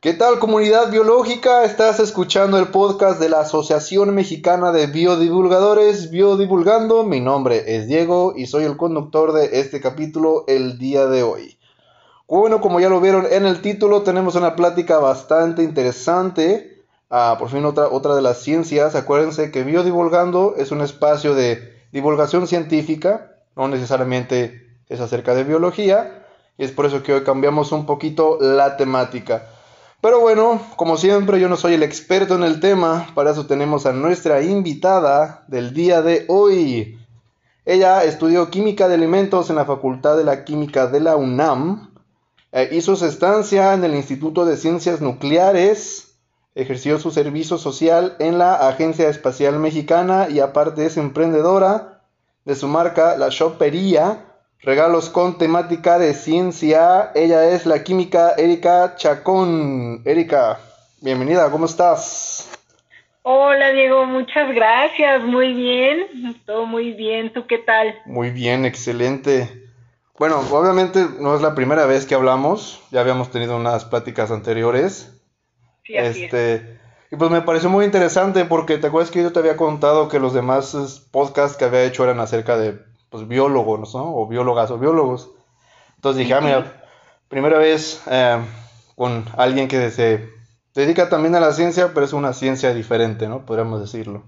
¿Qué tal comunidad biológica? Estás escuchando el podcast de la Asociación Mexicana de Biodivulgadores Biodivulgando. Mi nombre es Diego y soy el conductor de este capítulo el día de hoy. Bueno, como ya lo vieron en el título, tenemos una plática bastante interesante. Ah, por fin otra, otra de las ciencias. Acuérdense que Biodivulgando es un espacio de divulgación científica, no necesariamente es acerca de biología, y es por eso que hoy cambiamos un poquito la temática. Pero bueno, como siempre, yo no soy el experto en el tema, para eso tenemos a nuestra invitada del día de hoy. Ella estudió química de alimentos en la Facultad de la Química de la UNAM, eh, hizo su estancia en el Instituto de Ciencias Nucleares, ejerció su servicio social en la Agencia Espacial Mexicana y aparte es emprendedora de su marca La Chopería Regalos con temática de ciencia. Ella es la química Erika Chacón. Erika, bienvenida, ¿cómo estás? Hola Diego, muchas gracias, muy bien, todo muy bien, ¿tú qué tal? Muy bien, excelente. Bueno, obviamente no es la primera vez que hablamos, ya habíamos tenido unas pláticas anteriores. Sí, así este, y pues me pareció muy interesante porque te acuerdas que yo te había contado que los demás podcasts que había hecho eran acerca de pues, biólogos, ¿no? O biólogas o biólogos. Entonces dije, ah, mira, primera vez eh, con alguien que se dedica también a la ciencia, pero es una ciencia diferente, ¿no? Podríamos decirlo.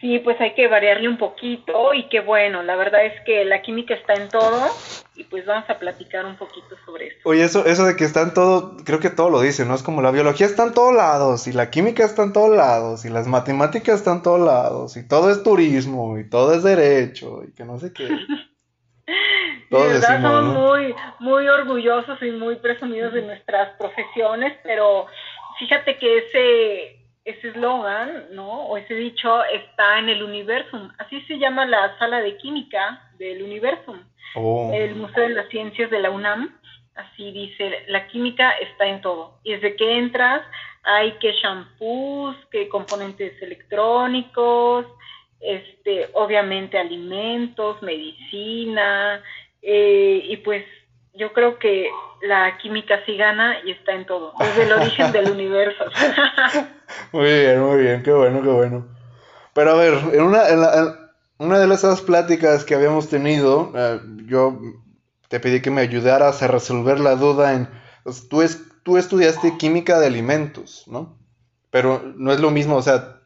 Sí, pues hay que variarle un poquito y qué bueno, la verdad es que la química está en todo y pues vamos a platicar un poquito sobre eso. Oye, eso, eso de que está en todo, creo que todo lo dice, ¿no? Es como la biología está en todos lados y la química está en todos lados y las matemáticas están en todos lados y todo es turismo y todo es derecho y que no sé qué. Todos de verdad somos muy, muy orgullosos y muy presumidos de nuestras profesiones, pero fíjate que ese ese eslogan, ¿no? O ese dicho está en el Universum. Así se llama la sala de química del Universum. Oh. El Museo de las Ciencias de la UNAM. Así dice, la química está en todo. Y desde que entras hay que shampoos, que componentes electrónicos, este, obviamente alimentos, medicina, eh, y pues yo creo que la química sí gana y está en todo, desde el origen del universo. muy bien, muy bien, qué bueno, qué bueno. Pero a ver, en una, en, una de esas pláticas que habíamos tenido, eh, yo te pedí que me ayudaras a resolver la duda en, pues, tú, es, tú estudiaste química de alimentos, ¿no? Pero no es lo mismo, o sea,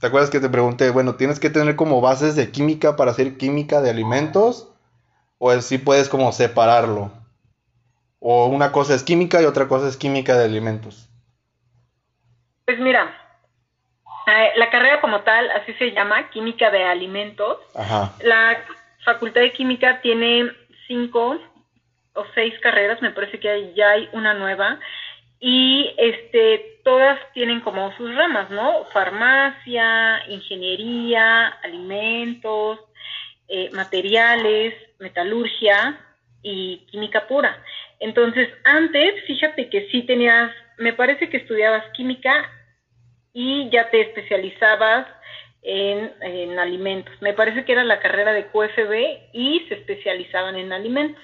¿te acuerdas que te pregunté, bueno, tienes que tener como bases de química para hacer química de alimentos? ¿O si puedes como separarlo? ¿O una cosa es química y otra cosa es química de alimentos? Pues mira, la carrera como tal, así se llama, química de alimentos. La Facultad de Química tiene cinco o seis carreras, me parece que ya hay una nueva, y este, todas tienen como sus ramas, ¿no? Farmacia, ingeniería, alimentos, eh, materiales, metalurgia y química pura. Entonces, antes, fíjate que sí tenías, me parece que estudiabas química y ya te especializabas en, alimentos. Me parece que era la carrera de QFB y se especializaban en alimentos.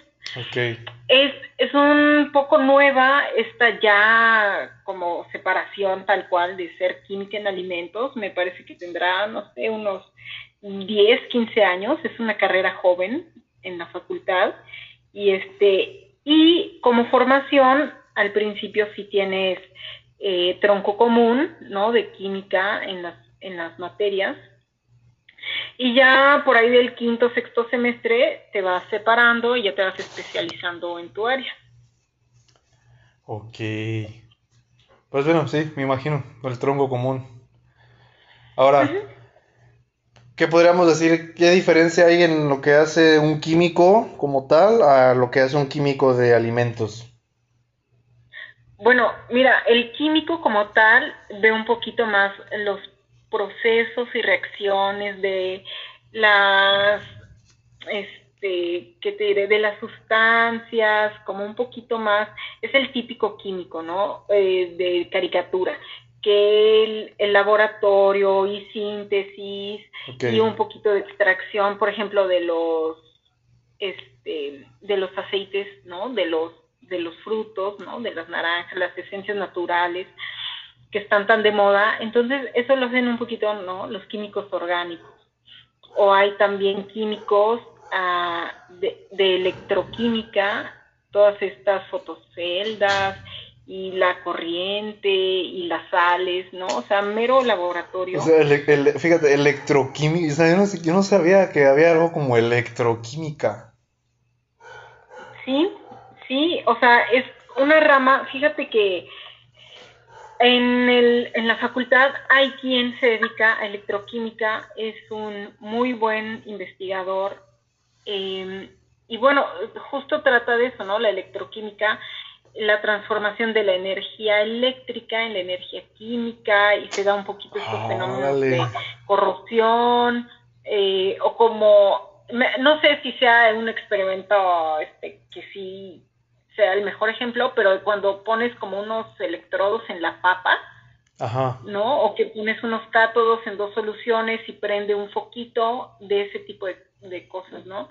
Okay. Es, es un poco nueva esta ya como separación tal cual de ser química en alimentos. Me parece que tendrá, no sé, unos 10, 15 años. Es una carrera joven en la facultad. Y este, y como formación, al principio sí tienes eh, tronco común, ¿no? De química en las, en las materias. Y ya por ahí del quinto, sexto semestre te vas separando y ya te vas especializando en tu área. Ok. Pues bueno, sí, me imagino, el tronco común. Ahora, ¿Qué podríamos decir? ¿Qué diferencia hay en lo que hace un químico como tal a lo que hace un químico de alimentos? Bueno, mira, el químico como tal ve un poquito más los procesos y reacciones de las, este, ¿qué te diré? De las sustancias, como un poquito más, es el típico químico, ¿no? Eh, de caricatura que el, laboratorio y síntesis y un poquito de extracción, por ejemplo, de los este, de los aceites, ¿no? De los, de los frutos, ¿no? De las naranjas, las esencias naturales que están tan de moda. Entonces, eso lo hacen un poquito, ¿no? Los químicos orgánicos. O hay también químicos de, de electroquímica, todas estas fotoceldas, y la corriente y las sales, ¿no? O sea, mero laboratorio. O sea, fíjate, electroquímica, o sea, yo, no, yo no sabía que había algo como electroquímica. Sí, sí, o sea, es una rama, fíjate que en, el, en la facultad hay quien se dedica a electroquímica, es un muy buen investigador. Eh, y bueno, justo trata de eso, ¿no? La electroquímica la transformación de la energía eléctrica en la energía química y se da un poquito estos fenómenos de corrupción eh, o como no sé si sea un experimento este que sí sea el mejor ejemplo pero cuando pones como unos electrodos en la papa no o que pones unos cátodos en dos soluciones y prende un foquito de ese tipo de, de cosas no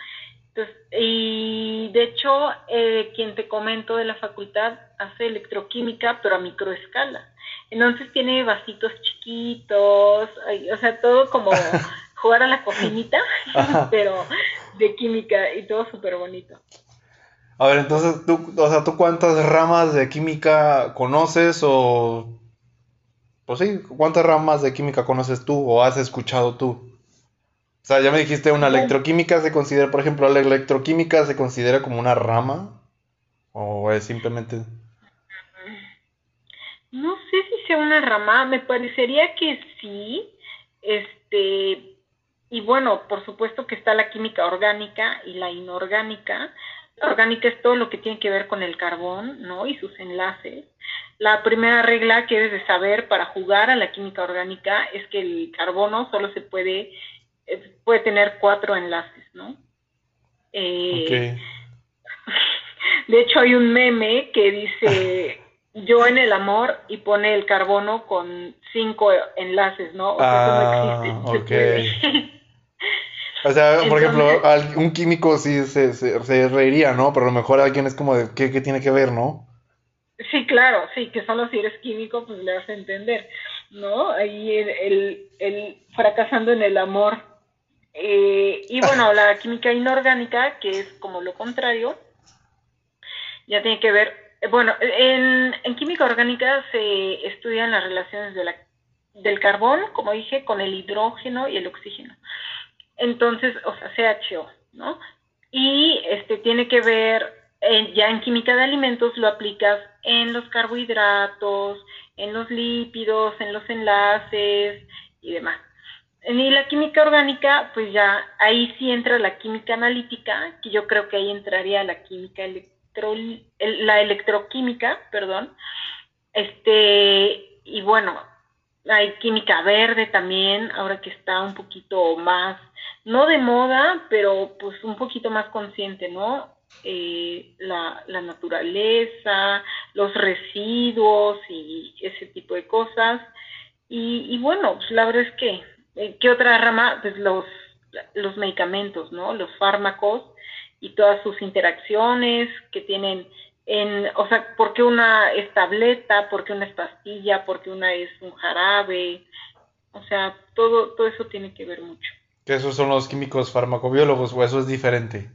y de hecho, eh, quien te comento de la facultad hace electroquímica, pero a microescala. Entonces tiene vasitos chiquitos, o sea, todo como jugar a la cocinita, pero de química y todo súper bonito. A ver, entonces, tú, o sea, ¿tú cuántas ramas de química conoces o... Pues sí, ¿cuántas ramas de química conoces tú o has escuchado tú? O sea, ya me dijiste, una electroquímica se considera, por ejemplo, la electroquímica se considera como una rama o es simplemente... No sé si sea una rama, me parecería que sí, este, y bueno, por supuesto que está la química orgánica y la inorgánica. Orgánica es todo lo que tiene que ver con el carbón, ¿no? Y sus enlaces. La primera regla que debes de saber para jugar a la química orgánica es que el carbono solo se puede puede tener cuatro enlaces, ¿no? Eh, de hecho, hay un meme que dice yo en el amor y pone el carbono con cinco enlaces, ¿no? O sea, ah, no existe. o sea, por ejemplo, un químico sí se, se, reiría, ¿no? Pero a lo mejor alguien es como de, ¿qué, tiene que ver, no? Sí, claro, sí, que solo si eres químico, pues le vas a entender, ¿no? Ahí el, el fracasando en el amor eh, y bueno, la química inorgánica, que es como lo contrario, ya tiene que ver, eh, bueno, en, química orgánica se estudian las relaciones de la, del carbón, como dije, con el hidrógeno y el oxígeno. Entonces, o sea, CHO, ¿no? Y este tiene que ver, ya en química de alimentos lo aplicas en los carbohidratos, en los lípidos, en los enlaces y demás. Y la química orgánica, pues ya ahí sí entra la química analítica, que yo creo que ahí entraría la química electro, la electroquímica, perdón. Este, y bueno, hay química verde también, ahora que está un poquito más, no de moda, pero pues un poquito más consciente, ¿no? Eh, la, naturaleza, los residuos y ese tipo de cosas. Y, y bueno, pues la verdad es que eh, ¿Qué otra rama? Pues los, los medicamentos, ¿no? Los fármacos y todas sus interacciones que tienen en, o sea, ¿por qué una es tableta? ¿Por qué una es pastilla? ¿Por qué una es un jarabe? O sea, todo, todo eso tiene que ver mucho. ¿Que esos son los químicos farmacobiólogos o eso es diferente?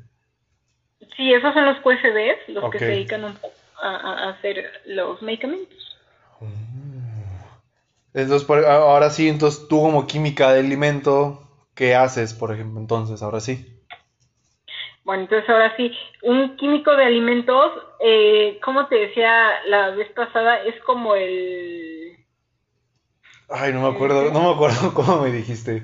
Sí, esos son los QSBs, los que se dedican a, hacer los medicamentos. Mm. Entonces, ahora sí, entonces tú como química de alimento, ¿qué haces, por ejemplo, entonces, ahora sí? Bueno, entonces ahora sí, un químico de alimentos, eh, como te decía la vez pasada, es como el... Ay, no me acuerdo, no me acuerdo cómo me dijiste.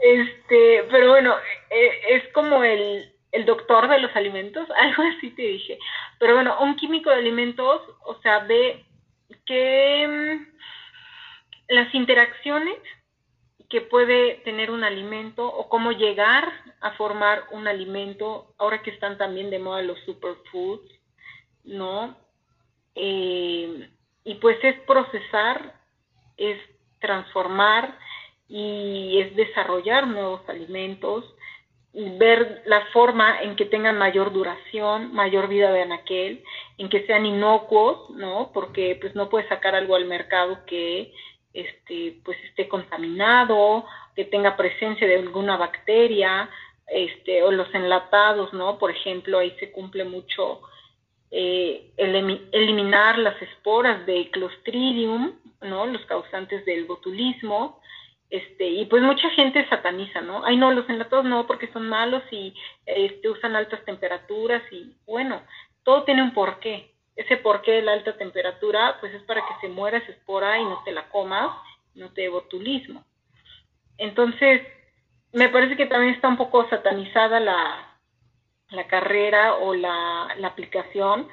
Este, pero bueno, eh, es como el, el doctor de los alimentos, algo así te dije. Pero bueno, un químico de alimentos, o sea, ve que las interacciones que puede tener un alimento o cómo llegar a formar un alimento, ahora que están también de moda los superfoods, ¿no? Eh, y pues es procesar, es transformar y es desarrollar nuevos alimentos ver la forma en que tengan mayor duración, mayor vida de anaquel, en que sean inocuos, ¿no? Porque pues no puedes sacar algo al mercado que este pues esté contaminado, que tenga presencia de alguna bacteria, este o los enlatados, ¿no? Por ejemplo, ahí se cumple mucho eh, eliminar las esporas de Clostridium, ¿no? Los causantes del botulismo, este y pues mucha gente sataniza no ay no los enlatados no porque son malos y este usan altas temperaturas y bueno todo tiene un porqué ese porqué de la alta temperatura pues es para que se muera esa espora y no te la comas no te dé botulismo entonces me parece que también está un poco satanizada la la carrera o la, la aplicación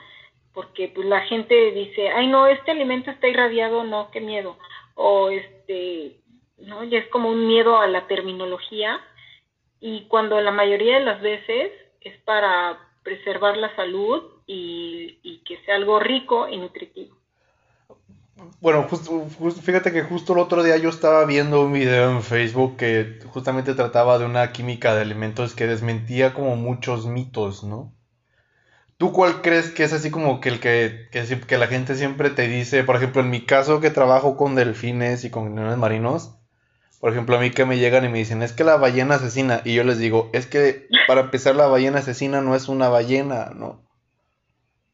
porque pues la gente dice ay no este alimento está irradiado no qué miedo o este ¿no? Ya es como un miedo a la terminología. Y cuando la mayoría de las veces es para preservar la salud y, que sea algo rico y nutritivo. Bueno, justo, fíjate que justo el otro día yo estaba viendo un video en Facebook que justamente trataba de una química de alimentos que desmentía como muchos mitos, ¿no? ¿Tú cuál crees que es así como que el que, que, la gente siempre te dice, por ejemplo, en mi caso que trabajo con delfines y con leones marinos, por ejemplo, a mí que me llegan y me dicen, es que la ballena asesina. Y yo les digo, es que para empezar la ballena asesina no es una ballena, ¿no?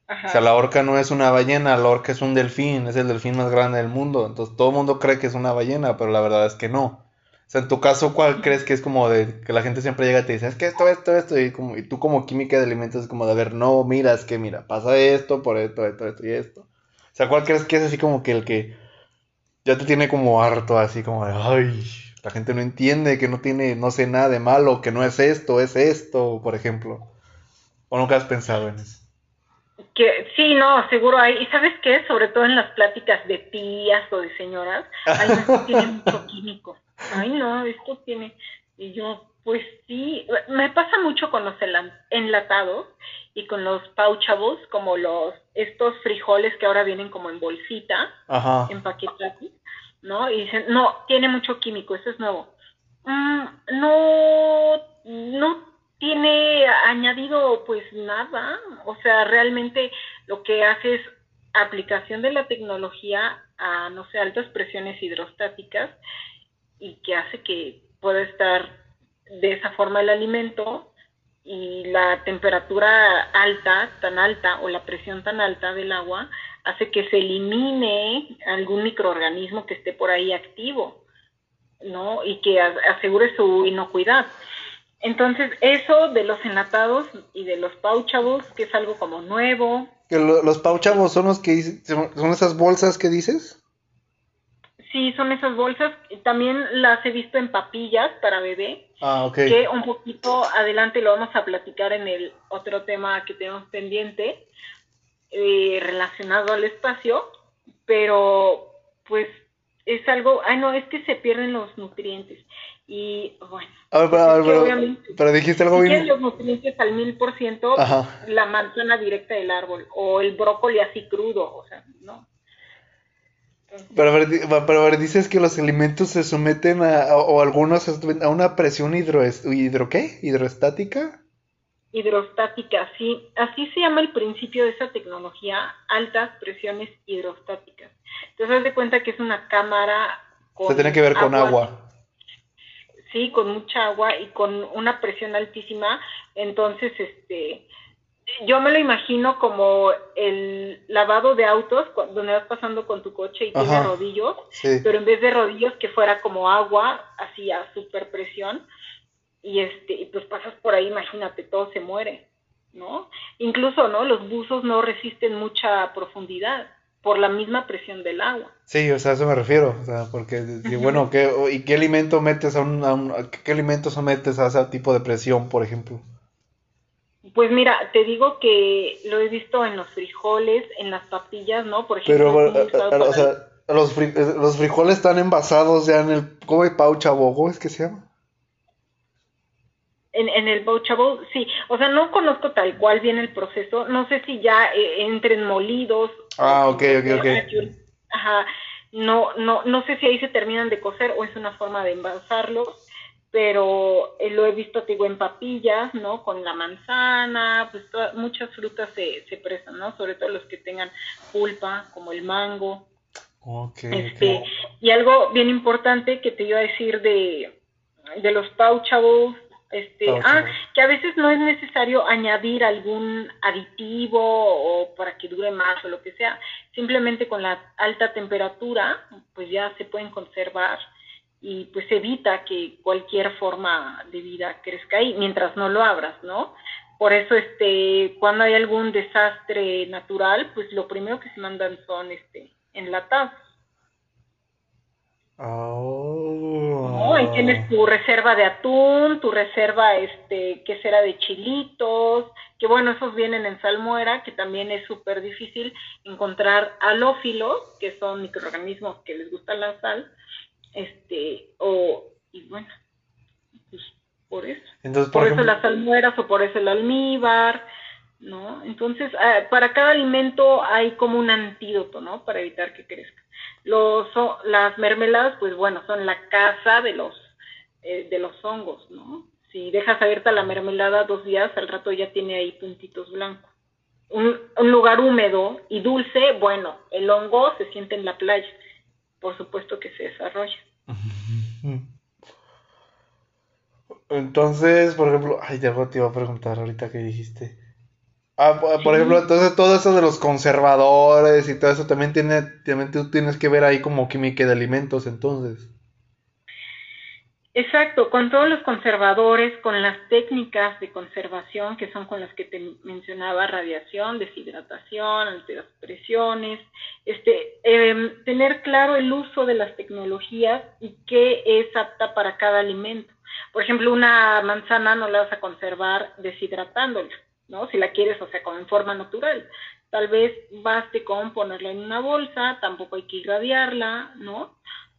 O sea, la orca no es una ballena, la orca es un delfín, es el delfín más grande del mundo. Entonces todo el mundo cree que es una ballena, pero la verdad es que no. O sea, en tu caso, ¿cuál crees que es como de que la gente siempre llega y te dice, es que esto, esto, esto, y, como, y tú como química de alimentos es como de, a ver, no, mira, es que mira, pasa esto, por esto, esto, esto y esto. O sea, ¿cuál crees que es así como que el que ya te tiene como harto, así como de, ay, la gente no entiende que no tiene, no sé nada de malo, que no es esto, es esto, por ejemplo. ¿O nunca has pensado en eso? Que, sí, no, seguro hay. ¿Y sabes qué? Sobre todo en las pláticas de tías o de señoras, ay, esto tiene mucho químico. Ay, no, esto tiene... Y yo, pues sí, me pasa mucho con los enlatados y con los pouchables, como los estos frijoles que ahora vienen como en bolsita, empaquetados ¿no? Y dicen, no, tiene mucho químico, eso es nuevo. Mm, no, no tiene añadido pues nada, o sea, realmente lo que hace es aplicación de la tecnología a, no sé, altas presiones hidrostáticas y que hace que pueda estar de esa forma el alimento y la temperatura alta, tan alta, o la presión tan alta del agua, hace que se elimine algún microorganismo que esté por ahí activo, ¿no? Y que asegure su inocuidad. Entonces, eso de los enlatados y de los pauchavos, que es algo como nuevo. ¿Que ¿Los pauchavos son los que son esas bolsas que dices? Sí, son esas bolsas. También las he visto en papillas para bebé. Ah, ok. Que un poquito adelante lo vamos a platicar en el otro tema que tenemos pendiente eh, relacionado al espacio, pero pues es algo, ay no, es que se pierden los nutrientes. Y bueno, pero, dijiste algo bien. los nutrientes al mil por ciento, la manzana directa del árbol, o el brócoli así crudo, o sea, no. pero, pero, a ver, dices que los alimentos se someten a, o algunos a una presión hidro, hidro ¿qué? hidroestática hidrostática, sí, así se llama el principio de esa tecnología, altas presiones hidrostáticas. Entonces, haz de cuenta que es una cámara con Se tiene que ver con agua. Sí, con mucha agua y con una presión altísima. Entonces, este, yo me lo imagino como el lavado de autos, donde vas pasando con tu coche y tiene rodillos, pero en vez de rodillos que fuera como agua, así a super presión y este y pues pasas por ahí imagínate todo se muere no incluso no los buzos no resisten mucha profundidad por la misma presión del agua sí o sea a eso me refiero o sea porque bueno ¿qué, y qué alimento metes a un, qué alimento sometes a ese tipo de presión por ejemplo pues mira, te digo que lo he visto en los frijoles, en las papillas, ¿no? Por ejemplo, Pero, o sea, los, los frijoles están envasados ya en el, ¿cómo es paucha bogo? ¿Es que se llama? En, en el Bouchable, sí. O sea, no conozco tal cual bien el proceso. No sé si ya eh, entren molidos. Ah, ok, ok, ok. Ajá. No, no, no sé si ahí se terminan de cocer o es una forma de envasarlos. pero eh, lo he visto, digo, en papillas, ¿no? Con la manzana, pues muchas frutas se, se prestan, ¿no? Sobre todo los que tengan pulpa, como el mango. este, Y algo bien importante que te iba a decir de, de los pouchables, este, ah, que a veces no es necesario añadir algún aditivo o para que dure más o lo que sea, simplemente con la alta temperatura, pues ya se pueden conservar y pues evita que cualquier forma de vida crezca ahí mientras no lo abras, ¿no? Por eso, este, cuando hay algún desastre natural, pues lo primero que se mandan son, este, enlatados. Oh. Ahí tienes tu reserva de atún, tu reserva, este, que será de chilitos, que bueno, esos vienen en salmuera, que también es súper difícil encontrar alófilos, que son microorganismos que les gusta la sal, este, o, y bueno, pues por eso. Entonces, por, eso las salmueras o por eso el almíbar, ¿no? Entonces, ah, para cada alimento hay como un antídoto, ¿no? Para evitar que crezca. Los, las mermeladas, pues bueno, son la casa de los, eh, de los hongos, ¿no? Si dejas abierta la mermelada dos días, al rato ya tiene ahí puntitos blancos. Un, un lugar húmedo y dulce, bueno, el hongo se siente en la playa, por supuesto que se desarrolla. Entonces, por ejemplo, ay, ya te iba a preguntar ahorita que dijiste. Ah, por ejemplo, entonces todo eso de los conservadores y todo eso también tiene, también tú tienes que ver ahí como química de alimentos, entonces. Exacto, con todos los conservadores, con las técnicas de conservación que son con las que te mencionaba, radiación, deshidratación, altas presiones, este, em, tener claro el uso de las tecnologías y qué es apta para cada alimento. Por ejemplo, una manzana no la vas a conservar deshidratándola ¿no? Si la quieres, o sea, como en forma natural. Tal vez baste con ponerla en una bolsa, tampoco hay que irradiarla, ¿no?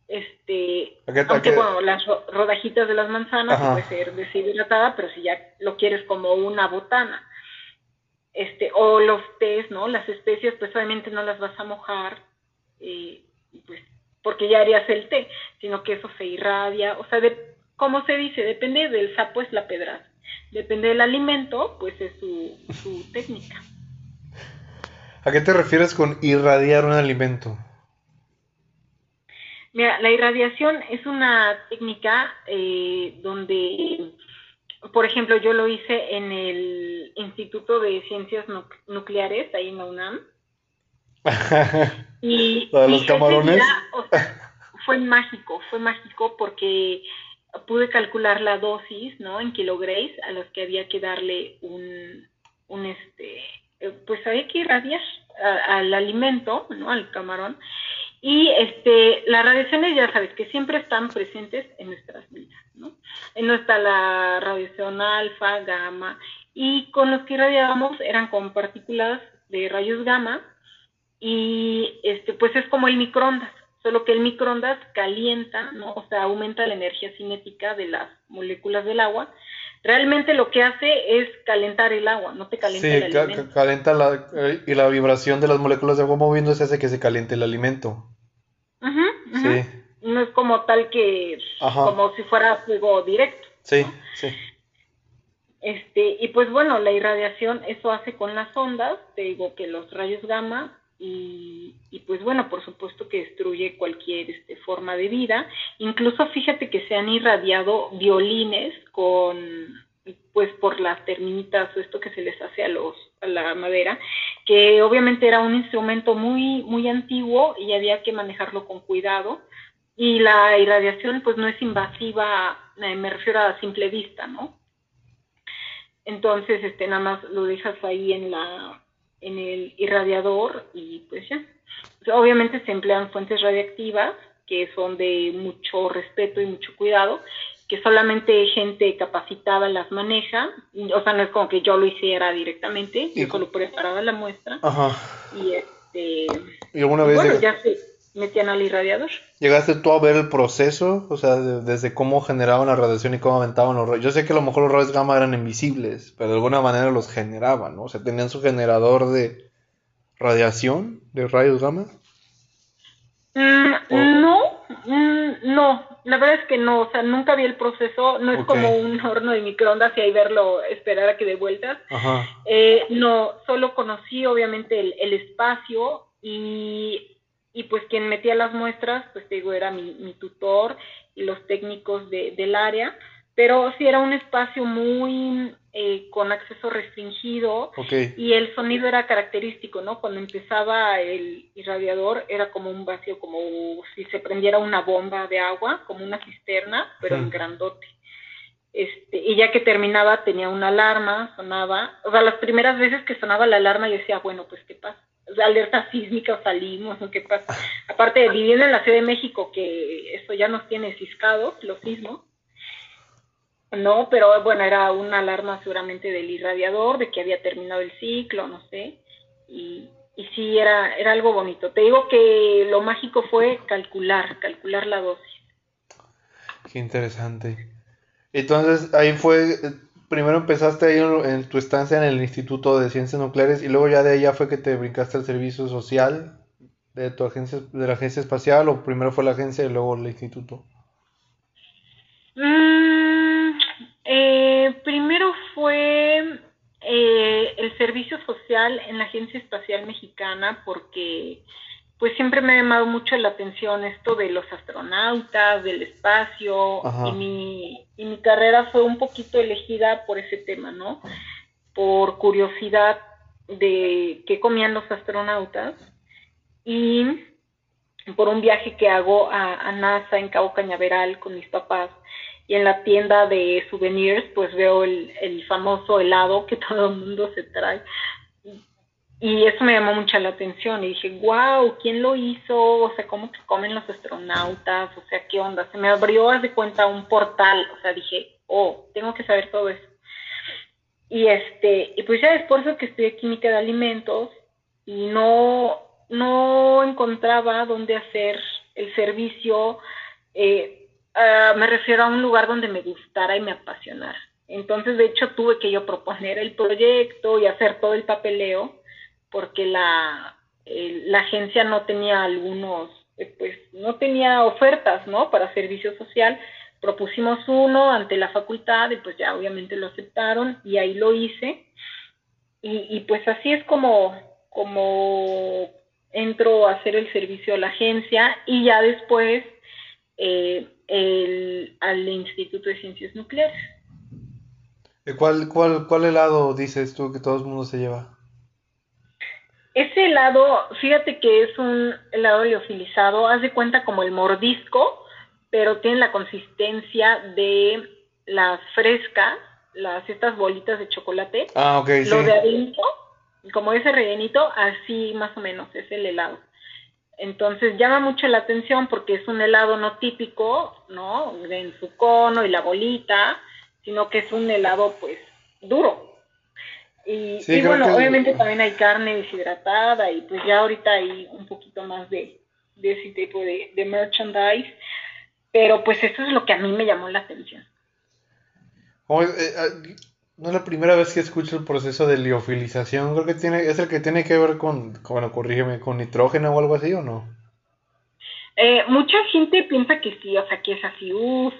Este, aunque bueno, las rodajitas de las manzanas puede ser deshidratada, pero si ya lo quieres como una botana. Este, o los tés, ¿no? Las especias, pues obviamente no las vas a mojar, eh, pues, porque ya harías el té, sino que eso se irradia, o sea, de, como se dice, depende del sapo es la pedrada. Depende del alimento, pues es su, su técnica. ¿A qué te refieres con irradiar un alimento? Mira, la irradiación es una técnica eh, donde, por ejemplo, yo lo hice en el Instituto de Ciencias Nucleares, ahí en la UNAM. y, los camarones? fue mágico, fue mágico porque pude calcular la dosis, ¿no? En kilograys a los que había que darle un, un este, eh, pues había que irradiar al alimento, ¿no? Al camarón. Y este, las radiaciones ya sabes que siempre están presentes en nuestras vidas, ¿no? No está la radiación alfa, gamma, y con los que irradiábamos eran con partículas de rayos gamma, y este, pues es como el microondas solo que el microondas calienta, ¿no? O sea, aumenta la energía cinética de las moléculas del agua. Realmente lo que hace es calentar el agua, no te calienta el alimento. Sí, calienta la, eh, y la vibración de las moléculas de agua moviéndose hace que se caliente el alimento. Ajá, Sí. No es como tal que, como si fuera fuego directo. Sí, sí. Este, y pues bueno, la irradiación, eso hace con las ondas, te digo que los rayos gamma y, pues bueno, por supuesto que destruye cualquier este, forma de vida. Incluso fíjate que se han irradiado violines con, pues por las termitas o esto que se les hace a los a la madera, que obviamente era un instrumento muy muy antiguo y había que manejarlo con cuidado. Y la irradiación pues no es invasiva, eh, me refiero a simple vista, ¿no? Entonces, este, nada más lo dejas ahí en la, en el irradiador y pues ya. obviamente se emplean fuentes radiactivas que son de mucho respeto y mucho cuidado, que solamente gente capacitada las maneja, o sea, no es como que yo lo hiciera directamente, yo solo preparaba la muestra. Ajá. Y este... ¿Y alguna vez bueno, ya se metían al irradiador. ¿Llegaste tú a ver el proceso? O sea, desde cómo generaban la radiación y cómo aventaban los rayos. Yo sé que a lo mejor los rayos gamma eran invisibles, pero de alguna manera los generaban, ¿no? O sea, tenían su generador de radiación, de rayos gamma. Mm, no, mm, no. la verdad es que no, o sea, nunca vi el proceso, no es como un horno de microondas y ahí verlo, esperar a que dé vueltas. Eh, no, solo conocí obviamente el, espacio y, y, pues quien metía las muestras, pues digo, era mi, mi tutor y los técnicos de, del área, pero sí era un espacio muy eh, con acceso restringido y el sonido era característico, ¿no? Cuando empezaba el irradiador era como un vacío, como si se prendiera una bomba de agua, como una cisterna, pero en grandote. Este, y ya que terminaba tenía una alarma, sonaba, o sea, las primeras veces que sonaba la alarma yo decía, bueno, pues qué pasa, alerta sísmica salimos o qué pasa. Aparte, viviendo en la Ciudad de México, que eso ya nos tiene ciscados, los sismos, no, pero bueno, era una alarma seguramente del irradiador, de que había terminado el ciclo, no sé. Y, y sí, era, era algo bonito. Te digo que lo mágico fue calcular, calcular la dosis. Qué interesante. Entonces, ahí fue, primero empezaste ahí en tu estancia en el Instituto de Ciencias Nucleares y luego ya de allá fue que te brincaste al servicio social de tu agencia, de la agencia espacial o primero fue la agencia y luego el instituto. Mm, eh, primero fue eh, el servicio social en la Agencia Espacial Mexicana porque pues siempre me ha llamado mucho la atención esto de los astronautas, del espacio, y mi, y mi carrera fue un poquito elegida por ese tema, ¿no? Por curiosidad de qué comían los astronautas y por un viaje que hago a, a NASA en Cabo Cañaveral con mis papás y en la tienda de souvenirs pues veo el, el famoso helado que todo el mundo se trae. Y eso me llamó mucho la atención y dije, wow, ¿quién lo hizo? O sea, ¿cómo comen los astronautas? O sea, ¿qué onda? Se me abrió, haz de cuenta, un portal. O sea, dije, oh, tengo que saber todo eso. Y este, y pues ya después de que estudié química de alimentos y no, no encontraba dónde hacer el servicio, eh, Ah, me refiero a un lugar donde me gustara y me apasionara. Entonces, de hecho, tuve que yo proponer el proyecto y hacer todo el papeleo, porque la, la agencia no tenía algunos, eh, pues, no tenía ofertas, ¿no? Para servicio social. Propusimos uno ante la facultad y pues ya obviamente lo aceptaron y ahí lo hice. Y, y pues así es como, como entro a hacer el servicio a la agencia y ya después eh, el, al Instituto de Ciencias Nucleares. ¿Cuál, cuál, ¿Cuál helado dices tú que todo el mundo se lleva? Ese helado, fíjate que es un helado liofilizado, haz de cuenta como el mordisco, pero tiene la consistencia de las frescas, las estas bolitas de chocolate. Ah, ok, Lo de adentro, como ese rellenito, así más o menos es el helado. Entonces llama mucho la atención porque es un helado no típico, ¿no? En su cono y la bolita, sino que es un helado pues duro. Y, bueno, obviamente también hay carne deshidratada y pues ya ahorita hay un poquito más de, ese tipo de, de merchandise, pero pues eso es lo que a mí me llamó la atención. Eh, no es la primera vez que escucho el proceso de liofilización. Creo que tiene, es el que tiene que ver con, bueno, corrígeme, con nitrógeno o algo así, ¿o no? Eh, mucha gente piensa que sí, o sea, que es así, uff,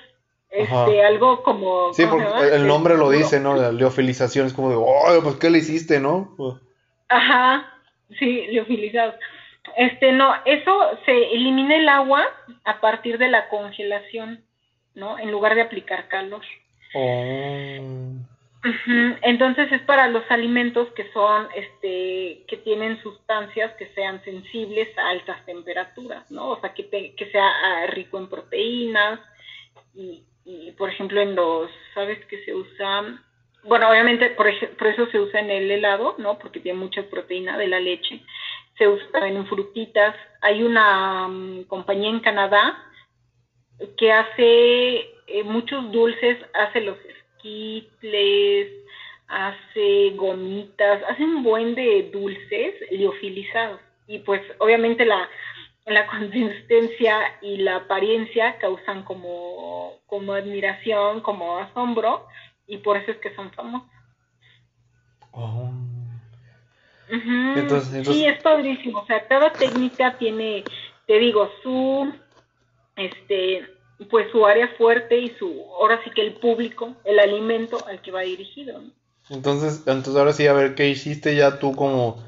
este, algo como... Sí, porque el nombre lo dice, ¿no? La liofilización es como de, oh, pues, ¿qué le hiciste, no? Pues Ajá, sí, liofilizado. Este, no, eso se elimina el agua a partir de la congelación, ¿no? En lugar de aplicar calor. Oh. Entonces es para los alimentos que son, este, que tienen sustancias que sean sensibles a altas temperaturas, ¿no? O sea, que, que sea ah, rico en proteínas y, por ejemplo, en los, ¿sabes que se usa? Bueno, obviamente por, por eso se usa en el helado, ¿no? Porque tiene mucha proteína de la leche. Se usa en frutitas. Hay una mm, compañía en Canadá que hace eh, muchos dulces, hace los quitles, hace gomitas, hace un buen de dulces liofilizados. Y pues obviamente la, la consistencia y la apariencia causan como, como admiración, como asombro, y por eso es que son famosos. Oh. Sí, es padrísimo. O sea, cada técnica tiene, te digo, su, este, pues su área fuerte y su, ahora sí que el público, el alimento al que va dirigido. Entonces, entonces ahora sí, a ver, ¿qué hiciste ya tú como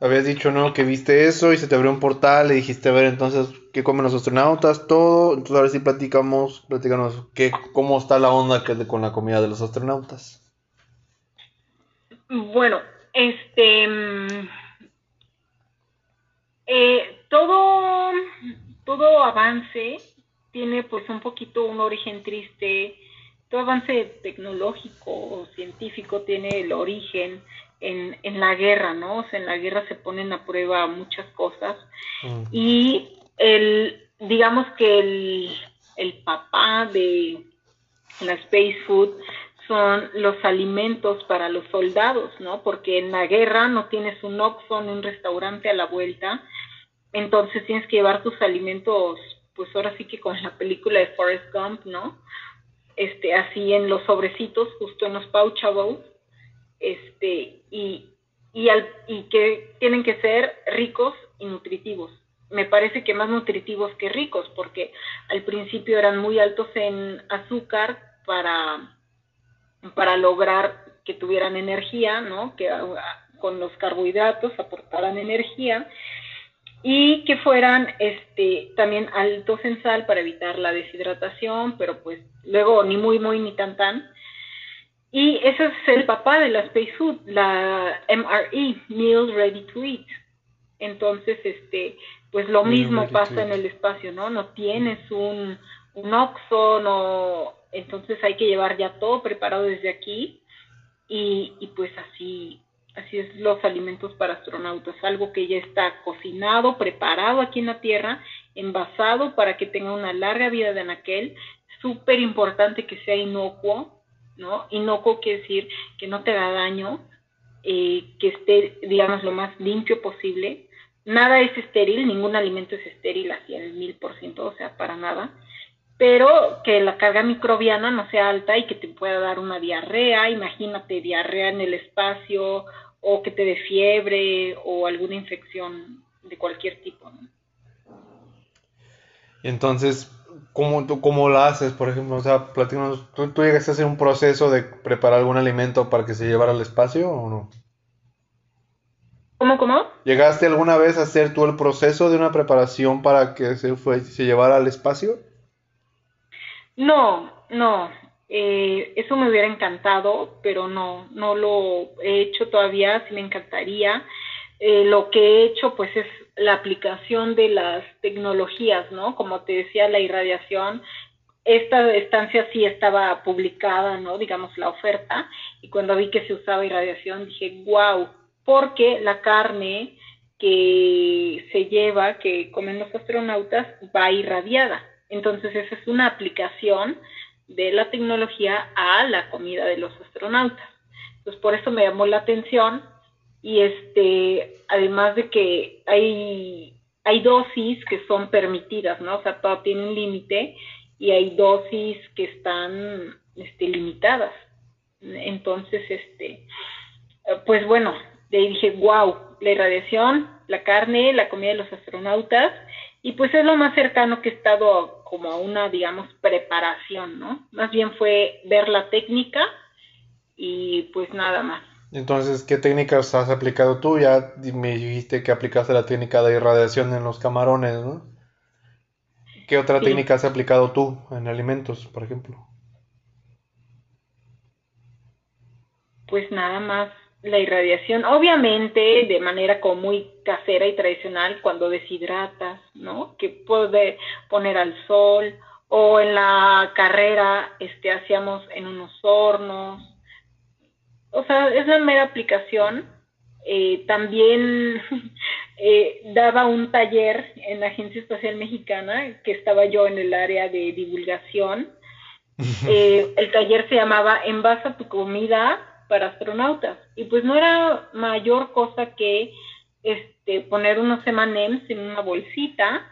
habías dicho, no, que viste eso y se te abrió un portal y dijiste, a ver, entonces, ¿qué comen los astronautas? Todo, entonces ahora sí platicamos, platicamos, ¿qué, ¿cómo está la onda que con la comida de los astronautas? Bueno, este, mm, eh, todo, todo avance tiene pues un poquito un origen triste, todo avance tecnológico o científico tiene el origen en, en la guerra, ¿no? O sea, en la guerra se ponen a prueba muchas cosas y el, digamos que el, el papá de la Space Food son los alimentos para los soldados, ¿no? Porque en la guerra no tienes un Oxxo ni un restaurante a la vuelta, entonces tienes que llevar tus alimentos pues ahora sí que con la película de Forrest Gump, ¿no? Este, así en los sobrecitos, justo en los pouchables, este, y, y, al, y que tienen que ser ricos y nutritivos. Me parece que más nutritivos que ricos, porque al principio eran muy altos en azúcar para, para lograr que tuvieran energía, ¿no? Que con los carbohidratos aportaran energía y que fueran este también altos en sal para evitar la deshidratación, pero pues luego ni muy muy ni tan tan. Y ese es el papá de la Space Food, la MRE, Meal Ready to Eat. Entonces, este, pues lo mismo pasa en el espacio, ¿no? No tienes un, un Oxxo, no, entonces hay que llevar ya todo preparado desde aquí. Y, y pues así Así es los alimentos para astronautas, algo que ya está cocinado, preparado aquí en la Tierra, envasado para que tenga una larga vida de anaquel, súper importante que sea inocuo, ¿no? Inocuo quiere decir que no te da daño, eh, que esté, digamos, lo más limpio posible. Nada es estéril, ningún alimento es estéril así al mil por ciento, o sea, para nada pero que la carga microbiana no sea alta y que te pueda dar una diarrea, imagínate diarrea en el espacio o que te dé fiebre o alguna infección de cualquier tipo. ¿no? Entonces, ¿cómo, tú, ¿cómo la haces? Por ejemplo, o sea, platícanos, ¿tú, ¿tú llegaste a hacer un proceso de preparar algún alimento para que se llevara al espacio o no? ¿Cómo, cómo? ¿Llegaste alguna vez a hacer tú el proceso de una preparación para que se, fue, se llevara al espacio? No, no. Eh, eso me hubiera encantado, pero no, no lo he hecho todavía, sí me encantaría. Eh, lo que he hecho, pues, es la aplicación de las tecnologías, ¿no? Como te decía, la irradiación. Esta estancia sí estaba publicada, ¿no? Digamos, la oferta. Y cuando vi que se usaba irradiación, dije, wow, porque la carne que se lleva, que comen los astronautas, va irradiada. Entonces, esa es una aplicación de la tecnología a la comida de los astronautas. Entonces, por eso me llamó la atención y este, además de que hay, hay dosis que son permitidas, ¿no? O sea, todo tiene un límite y hay dosis que están este, limitadas. Entonces, este, pues bueno, de ahí dije, wow, la irradiación, la carne, la comida de los astronautas, y pues es lo más cercano que he estado como a una, digamos, preparación, ¿no? Más bien fue ver la técnica y pues nada más. Entonces, ¿qué técnicas has aplicado tú? Ya me dijiste que aplicaste la técnica de irradiación en los camarones, ¿no? ¿Qué otra técnica has aplicado tú en alimentos, por ejemplo? Pues nada más la irradiación, obviamente de manera como muy casera y tradicional cuando deshidratas, ¿no? Que puede poner al sol o en la carrera este hacíamos en unos hornos. O sea, es la mera aplicación. Eh, también eh, daba un taller en la Agencia Espacial Mexicana, que estaba yo en el área de divulgación. Eh, el taller se llamaba Envasa tu comida para astronautas. Y pues no era mayor cosa que este, poner unos M&M's en una bolsita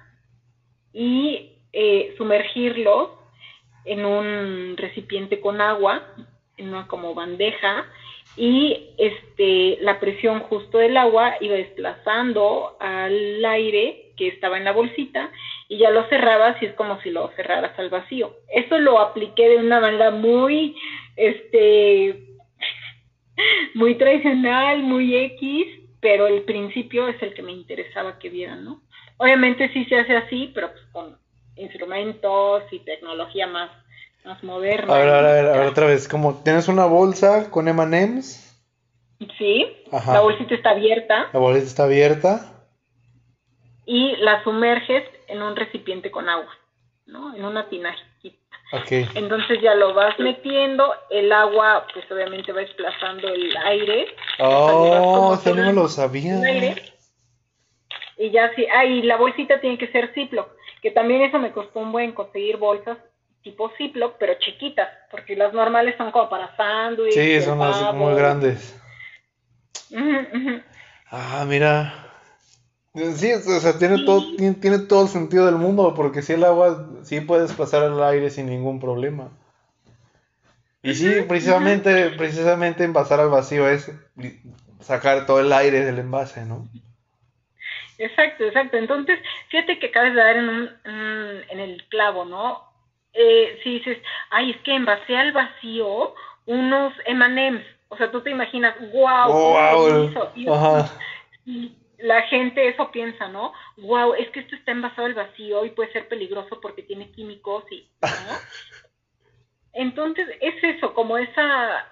y eh, sumergirlos en un recipiente con agua, en una como bandeja, y este, la presión justo del agua iba desplazando al aire que estaba en la bolsita y ya lo cerrabas y es como si lo cerraras al vacío. Eso lo apliqué de una manera muy, este, muy tradicional, muy X, pero el principio es el que me interesaba que vieran, ¿no? Obviamente sí se hace así, pero pues con instrumentos y tecnología más, más moderna. A ver, a ver, a ver, otra vez, como tienes una bolsa con M&M's. Sí, la bolsita está abierta. La bolsita está abierta. Y la sumerges en un recipiente con agua, ¿no? En una tinajita. Okay. Entonces ya lo vas metiendo, el agua pues obviamente va desplazando el aire. Oh, eso no lo sabía. y ya sí, ah, y la bolsita tiene que ser Ziploc, que también eso me costó un buen conseguir bolsas tipo Ziploc, pero chiquitas, porque las normales son como para sándwich. Sí, son muy grandes. Ah, mira. Sí, o sea, tiene, todo, tiene, todo el sentido del mundo, porque si el agua, sí puedes pasar al aire sin ningún problema. Y sí, precisamente, precisamente envasar al vacío es sacar todo el aire del envase, ¿no? Exacto, exacto. Entonces, fíjate que acabas de dar en, un, en el clavo, ¿no? Eh, si dices, ay, es que envasé al vacío unos M&M's, o sea, tú te imaginas, wow, wow. Ajá. Y la gente eso piensa, ¿no? Wow, es que esto está envasado al vacío y puede ser peligroso porque tiene químicos y, ¿no? Entonces, es eso, como esa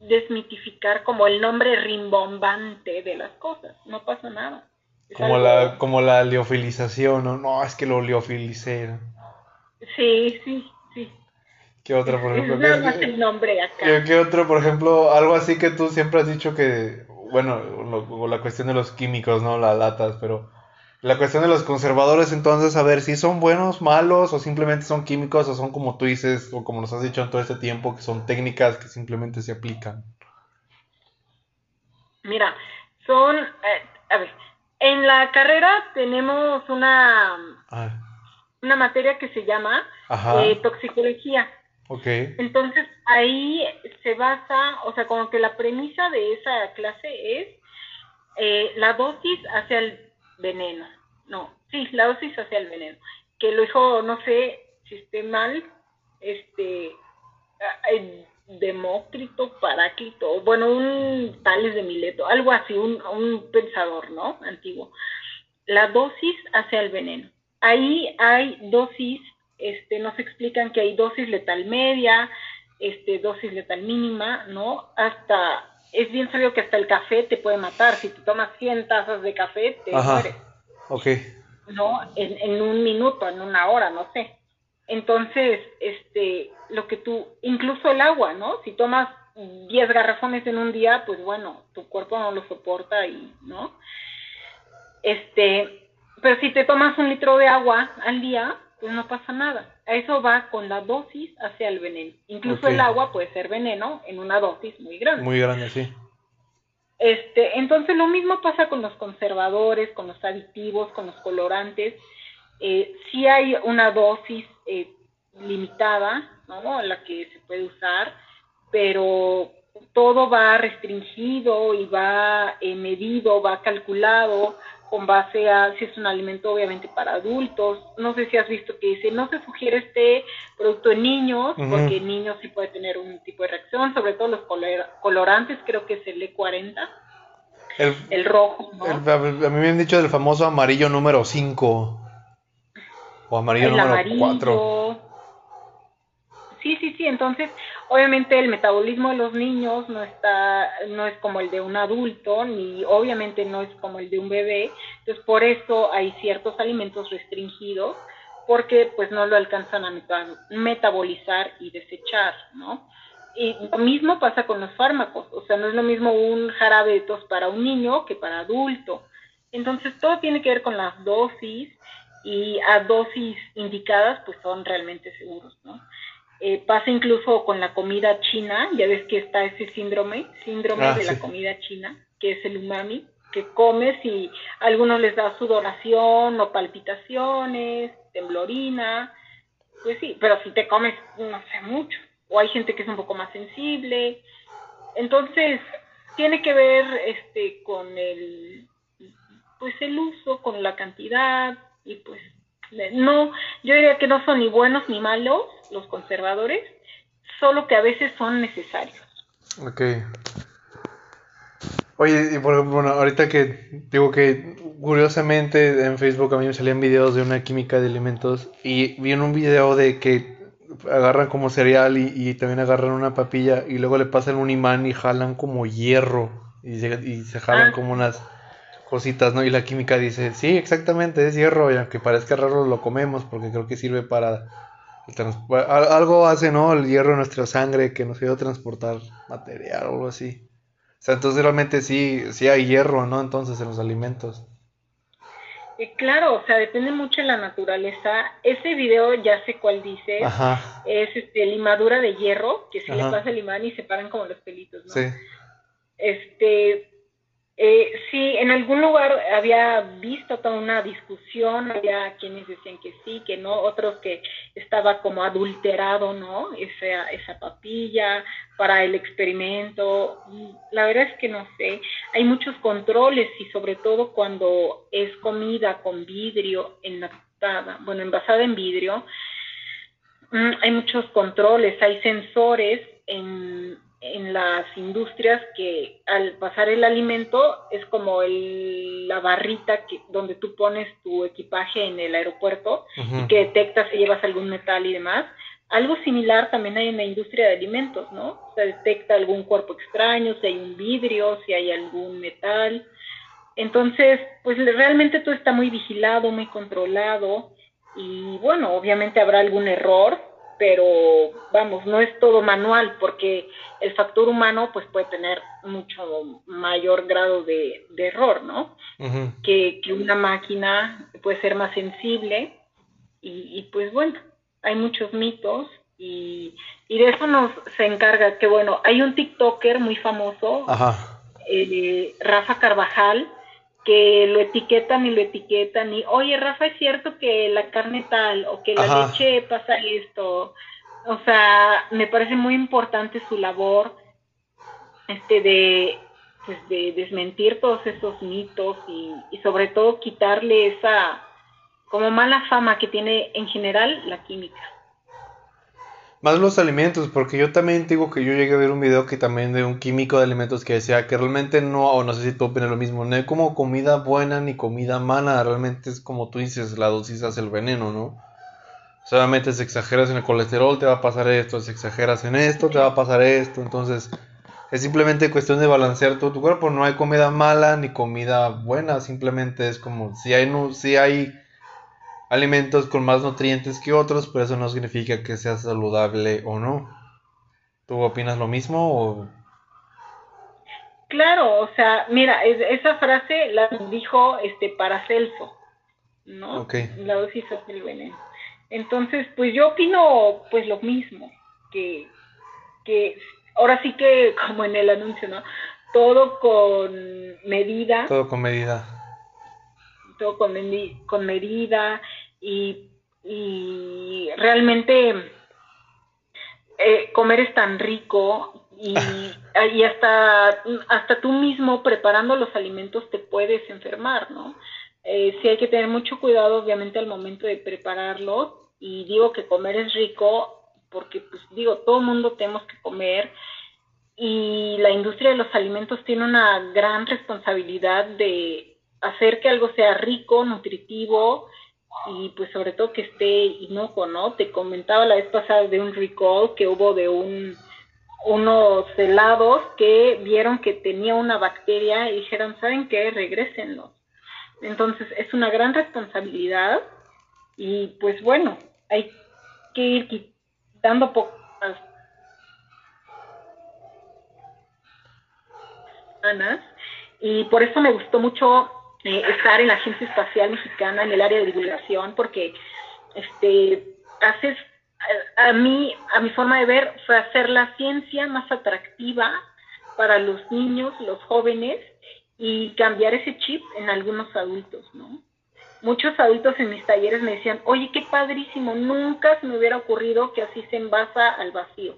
desmitificar como el nombre rimbombante de las cosas, no pasa nada. como la como la liofilización, ¿no? No, es que lo liofilicé. Sí, sí, sí. ¿Qué otra, por ejemplo? ¿qué, el nombre acá. ¿qué, otro, por ejemplo, algo así que tú siempre has dicho que, bueno, la cuestión de los químicos, ¿no? Las latas, pero la cuestión de los conservadores, entonces, a ver si son buenos, malos, o simplemente son químicos, o son como tú dices, o como nos has dicho en todo este tiempo, que son técnicas que simplemente se aplican. Mira, son, eh, a ver, en la carrera tenemos una, una materia que se llama eh, toxicología. Okay. Entonces ahí se basa, o sea, como que la premisa de esa clase es eh, la dosis hacia el veneno. No, sí, la dosis hacia el veneno. Que lo dijo, no sé si esté mal, este, Demócrito, Paráclito, bueno, un Tales de Mileto, algo así, un, un pensador, ¿no? Antiguo. La dosis hacia el veneno. Ahí hay dosis este, nos explican que hay dosis letal media, este, dosis letal mínima, ¿no? Hasta, es bien sabido que hasta el café te puede matar. Si te tomas 100 tazas de café, te mueres. Ok. ¿No? En, en un minuto, en una hora, no sé. Entonces, este, lo que tú, incluso el agua, ¿no? Si tomas 10 garrafones en un día, pues bueno, tu cuerpo no lo soporta y, ¿no? Este, pero si te tomas un litro de agua al día, pues no pasa nada. Eso va con la dosis hacia el veneno. Incluso el agua puede ser veneno en una dosis muy grande. Muy grande, sí. Este, entonces lo mismo pasa con los conservadores, con los aditivos, con los colorantes. Eh, sí hay una dosis eh, limitada, ¿no? La que se puede usar, pero todo va restringido y va eh, medido, va calculado con base a si es un alimento obviamente para adultos. No sé si has visto que dice, no se sugiere este producto en niños, porque en niños sí puede tener un tipo de reacción, sobre todo los colorantes, creo que es el E40. El, rojo. a mí me han dicho del famoso amarillo número 5 o amarillo número 4. Sí, sí, sí, entonces Obviamente el metabolismo de los niños no está, no es como el de un adulto, ni obviamente no es como el de un bebé. Entonces por eso hay ciertos alimentos restringidos, porque pues no lo alcanzan a metabolizar y desechar, ¿no? Y lo mismo pasa con los fármacos, o sea, no es lo mismo un jarabe tos para un niño que para adulto. Entonces todo tiene que ver con las dosis y a dosis indicadas pues son realmente seguros, ¿no? Eh, pasa incluso con la comida china, ya ves que está ese síndrome, síndrome ah, de la comida china, que es el umami, que comes y a algunos les da sudoración o palpitaciones, temblorina, pues sí, pero si te comes no sé mucho, o hay gente que es un poco más sensible, entonces tiene que ver este con el pues el uso, con la cantidad y pues No, yo diría que no son ni buenos ni malos los conservadores, solo que a veces son necesarios. Ok. Oye, y por ejemplo, ahorita que digo que curiosamente en Facebook a mí me salían videos de una química de alimentos y vi en un video de que agarran como cereal y, también agarran una papilla y luego le pasan un imán y jalan como hierro y se, y se jalan ah. como unas cositas, ¿no? Y la química dice, sí, exactamente, es hierro y aunque parezca raro lo comemos porque creo que sirve para... Algo hace, ¿no? El hierro en nuestra sangre que nos ayuda a transportar material o algo así. O sea, entonces realmente sí, sí hay hierro, ¿no? Entonces en los alimentos. Eh, claro, o sea, depende mucho de la naturaleza. Ese video, ya sé cuál dice, es este, limadura de hierro, que se le pasa el imán y se paran como los pelitos, ¿no? Sí. Este, eh, sí, en algún lugar había visto toda una discusión, había quienes decían que sí, que no, otros que estaba como adulterado, ¿no? Esa, esa papilla para el experimento. La verdad es que no sé, hay muchos controles y sobre todo cuando es comida con vidrio enlatada, bueno, envasada en vidrio, mm, hay muchos controles, hay sensores en en las industrias que al pasar el alimento es como el, la barrita que, donde tú pones tu equipaje en el aeropuerto y que detecta si llevas algún metal y demás. Algo similar también hay en la industria de alimentos, ¿no? Se detecta algún cuerpo extraño, si hay un vidrio, si hay algún metal. Entonces, pues realmente todo está muy vigilado, muy controlado y bueno, obviamente habrá algún error, pero vamos, no es todo manual porque el factor humano pues puede tener mucho mayor grado de, error, ¿no? que, una máquina puede ser más sensible y, pues bueno, hay muchos mitos y, de eso nos se encarga que bueno, hay un TikToker muy famoso, eh, Rafa Carvajal, que lo etiquetan y lo etiquetan y, oye, Rafa, es cierto que la carne tal o que la leche pasa esto. O sea, me parece muy importante su labor este de pues de desmentir todos esos mitos y, y sobre todo quitarle esa como mala fama que tiene en general la química. Más los alimentos, porque yo también digo que yo llegué a ver un video que también de un químico de alimentos que decía que realmente no, o no sé si tú opinas lo mismo, no hay como comida buena ni comida mala, realmente es como tú dices, la dosis hace el veneno, ¿no? Solamente si exageras en el colesterol te va a pasar esto, si exageras en esto te va a pasar esto, entonces es simplemente cuestión de balancear todo tu cuerpo, no hay comida mala ni comida buena, simplemente es como si hay, si hay alimentos con más nutrientes que otros, pero eso no significa que sea saludable o no. ¿Tú opinas lo mismo o...? Claro, o sea, mira, esa frase la dijo este Paracelso, ¿no? La dosis es el veneno. Entonces, pues yo opino pues lo mismo, que, que ahora sí que como en el anuncio, ¿no? Todo con medida. Todo con medida. Todo con, con medida y, y realmente eh, comer es tan rico y, y, hasta, hasta tú mismo preparando los alimentos te puedes enfermar, ¿no? Eh, sí hay que tener mucho cuidado obviamente al momento de prepararlo y digo que comer es rico porque pues digo todo el mundo tenemos que comer y la industria de los alimentos tiene una gran responsabilidad de hacer que algo sea rico, nutritivo y pues sobre todo que esté inocuo, ¿no? Te comentaba la vez pasada de un recall que hubo de un unos helados que vieron que tenía una bacteria y dijeron, ¿saben qué? Regrésenlo. Entonces es una gran responsabilidad y pues bueno, hay que ir quitando pocas y por eso me gustó mucho eh, estar en la Agencia Espacial Mexicana en el área de divulgación, porque este, haces, a, mí, a mi forma de ver, fue hacer la ciencia más atractiva para los niños, los jóvenes, y cambiar ese chip en algunos adultos, ¿no? Muchos adultos en mis talleres me decían, oye, qué padrísimo, nunca se me hubiera ocurrido que así se envasa al vacío.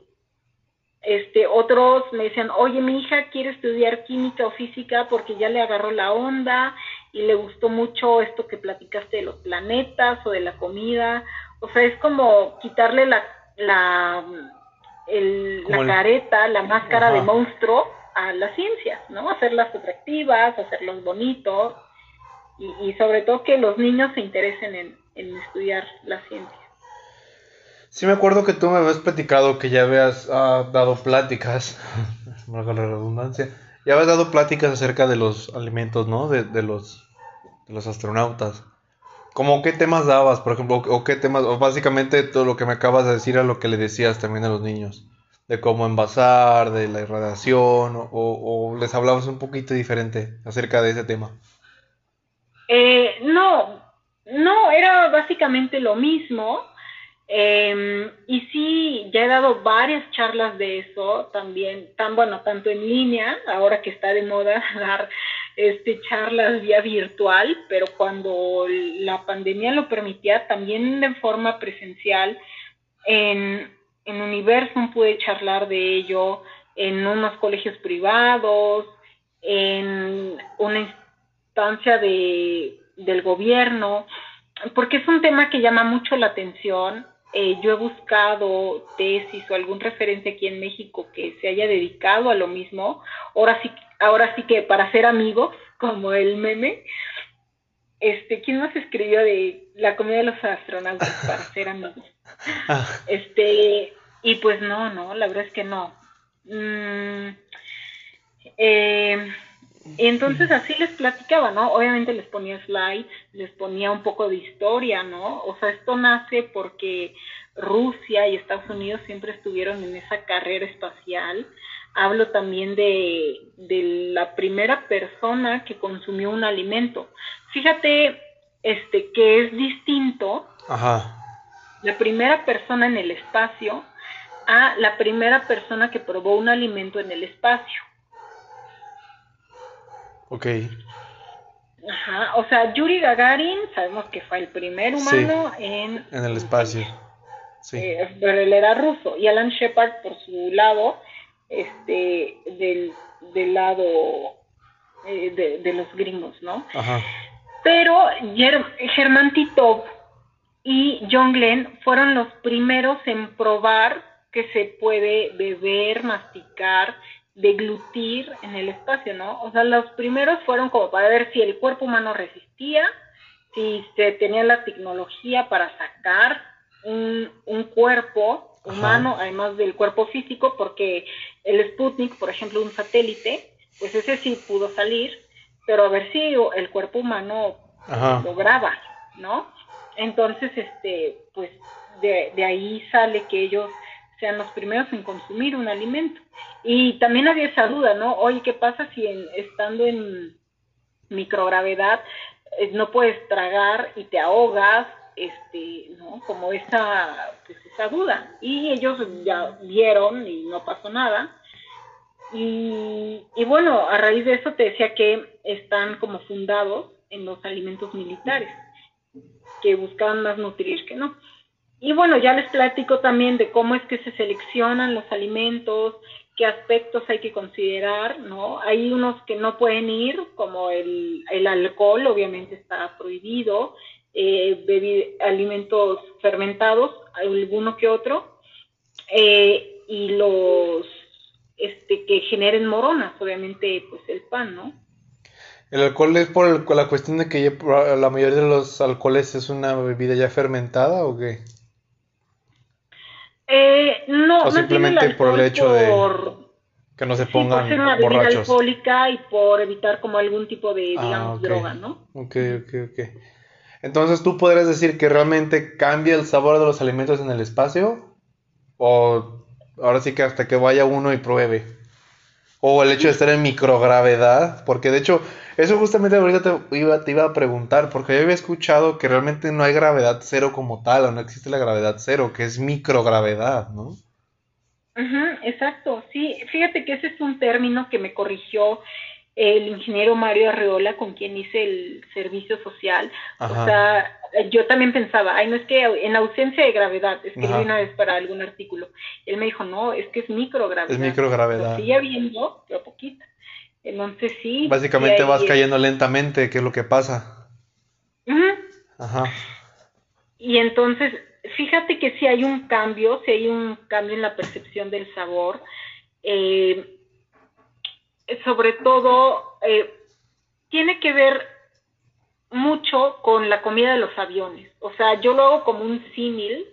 Este, otros me decían, oye, mi hija quiere estudiar química o física porque ya le agarró la onda y le gustó mucho esto que platicaste de los planetas o de la comida. O sea, es como quitarle la, la, la careta, la máscara de monstruo a las ciencias, ¿no? Hacerlas atractivas, hacerlos bonitos y, y sobre todo que los niños se interesen en, en estudiar la ciencia. Sí me acuerdo que tú me habías platicado que ya habías ah, dado pláticas, valga la redundancia, ya habías dado pláticas acerca de los alimentos, ¿no? De, de, los, de los astronautas. ¿Cómo qué temas dabas, por ejemplo? O qué temas, o básicamente todo lo que me acabas de decir a lo que le decías también a los niños. De cómo envasar, de la irradiación, o, o les hablabas un poquito diferente acerca de ese tema. Eh, no, no, era básicamente lo mismo Em, y sí, ya he dado varias charlas de eso también, tan bueno, tanto en línea, ahora que está de moda dar este charlas vía virtual, pero cuando la pandemia lo permitía, también de forma presencial. En, en Universum pude charlar de ello, en unos colegios privados, en una instancia de, del gobierno, porque es un tema que llama mucho la atención eh, yo he buscado tesis o algún referente aquí en México que se haya dedicado a lo mismo. Ahora sí, ahora sí que para ser amigos, como el meme. Este, ¿quién nos escribió de la comida de los astronautas para ser amigos? Este, y pues no, no, la verdad es que no. Mm, eh, y entonces así les platicaba, ¿no? Obviamente les ponía slides, les ponía un poco de historia, ¿no? O sea, esto nace porque Rusia y Estados Unidos siempre estuvieron en esa carrera espacial. Hablo también de, de la primera persona que consumió un alimento. Fíjate este que es distinto Ajá. la primera persona en el espacio a la primera persona que probó un alimento en el espacio. Ok. Ajá, o sea, Yuri Gagarin, sabemos que fue el primer humano en... En el espacio. Sí. Eh, pero él era ruso. Y Alan Shepard, por su lado, este, del, del lado eh, de, los gringos, ¿no? Ajá. Pero Germán Titov y John Glenn fueron los primeros en probar que se puede beber, masticar deglutir en el espacio, ¿no? O sea, los primeros fueron como para ver si el cuerpo humano resistía, si se tenía la tecnología para sacar un, un cuerpo humano, además del cuerpo físico, porque el Sputnik, por ejemplo, un satélite, pues ese sí pudo salir, pero a ver si el cuerpo humano lograba, ¿no? Entonces, este, pues de, de ahí sale que ellos sean los primeros en consumir un alimento. Y también había esa duda, ¿no? Oye, ¿qué pasa si estando en microgravedad eh, no puedes tragar y te ahogas? Este, ¿no? Como esa, pues esa duda. Y ellos ya vieron y no pasó nada. Y, y bueno, a raíz de eso te decía que están como fundados en los alimentos militares, que buscaban más nutrir que no. Y bueno, ya les platico también de cómo es que se seleccionan los alimentos, qué aspectos hay que considerar, ¿no? Hay unos que no pueden ir, como el, el alcohol, obviamente está prohibido, eh, alimentos fermentados, alguno que otro, eh, y los este, que generen moronas, obviamente, pues el pan, ¿no? ¿El alcohol es por la cuestión de que la mayoría de los alcoholes es una bebida ya fermentada o qué? Eh, no, o simplemente por el hecho de que no se pongan sí, por ser una alcohólica y por evitar como algún tipo de, ah, digamos, droga, ¿no? Ok, ok, ok. Entonces, ¿tú podrías decir que realmente cambia el sabor de los alimentos en el espacio? ¿O ahora sí que hasta que vaya uno y pruebe? ¿O el hecho de estar en microgravedad? Porque de hecho, eso justamente ahorita te iba, te iba a preguntar, porque yo había escuchado que realmente no hay gravedad cero como tal, o no existe la gravedad cero, que es microgravedad, ¿no? Ajá, exacto, sí, fíjate que ese es un término que me corrigió el ingeniero Mario Arreola, con quien hice el servicio social. O sea, yo también pensaba, ay, no es que en ausencia de gravedad, escribí una vez para algún artículo. Él me dijo, no, es que es microgravedad. Es microgravedad. Sigue viendo, pero poquita. Entonces sí. Básicamente vas cayendo lentamente, ¿qué es lo que pasa? Ajá. Y entonces, fíjate que si hay un cambio, si hay un cambio en la percepción del sabor, eh, sobre todo eh, tiene que ver mucho con la comida de los aviones. O sea, yo lo hago como un símil,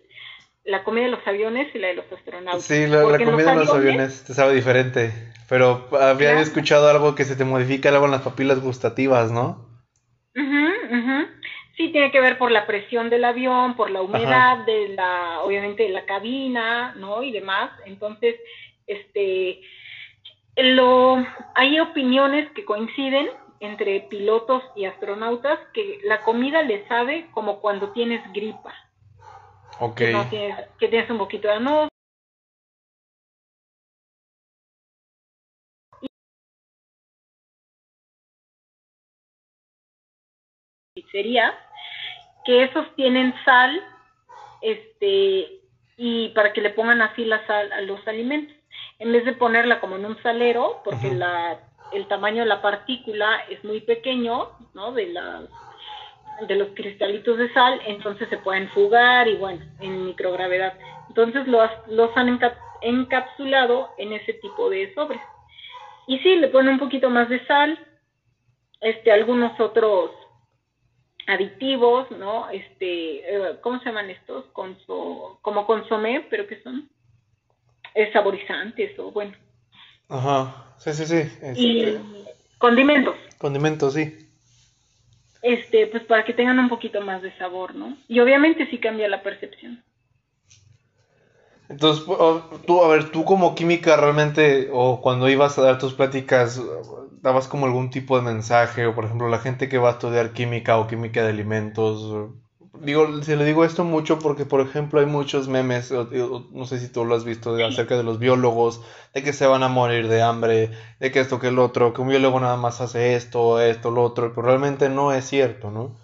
la comida de los aviones y la de los astronautas. Sí, la, comida de los aviones te sabe diferente, pero había escuchado algo que se te modifica algo en las papilas gustativas, ¿no? Sí, tiene que ver por la presión del avión, por la humedad de la, obviamente, de la cabina, ¿no? Y demás. Entonces, este, lo, hay opiniones que coinciden entre pilotos y astronautas que la comida le sabe como cuando tienes gripa. Ok. Que, tienes, que tienes un poquito de no sería que esos tienen sal este y para que le pongan así la sal a los alimentos en vez de ponerla como en un salero porque la el tamaño de la partícula es muy pequeño, ¿no? De, la, de los cristalitos de sal, entonces se pueden fugar y bueno, en microgravedad. Entonces los, los han encapsulado en ese tipo de sobres. Y sí, le ponen un poquito más de sal, este, algunos otros aditivos, ¿no? Este, eh, ¿cómo se llaman estos? Conso, como consomé, pero que son es saborizantes o bueno. Ajá. Sí, sí, sí. Y este, condimentos. Condimentos, sí. Este, pues para que tengan un poquito más de sabor, ¿no? Y obviamente sí cambia la percepción. Entonces, tú, a ver, tú como química realmente, o cuando ibas a dar tus pláticas, dabas como algún tipo de mensaje, o por ejemplo, la gente que va a estudiar química o química de alimentos, digo, se le digo esto mucho porque, por ejemplo, hay muchos memes, no sé si tú lo has visto, de, acerca de los biólogos, de que se van a morir de hambre, de que esto, que el otro, que un biólogo nada más hace esto, esto, lo otro, pero realmente no es cierto, ¿no?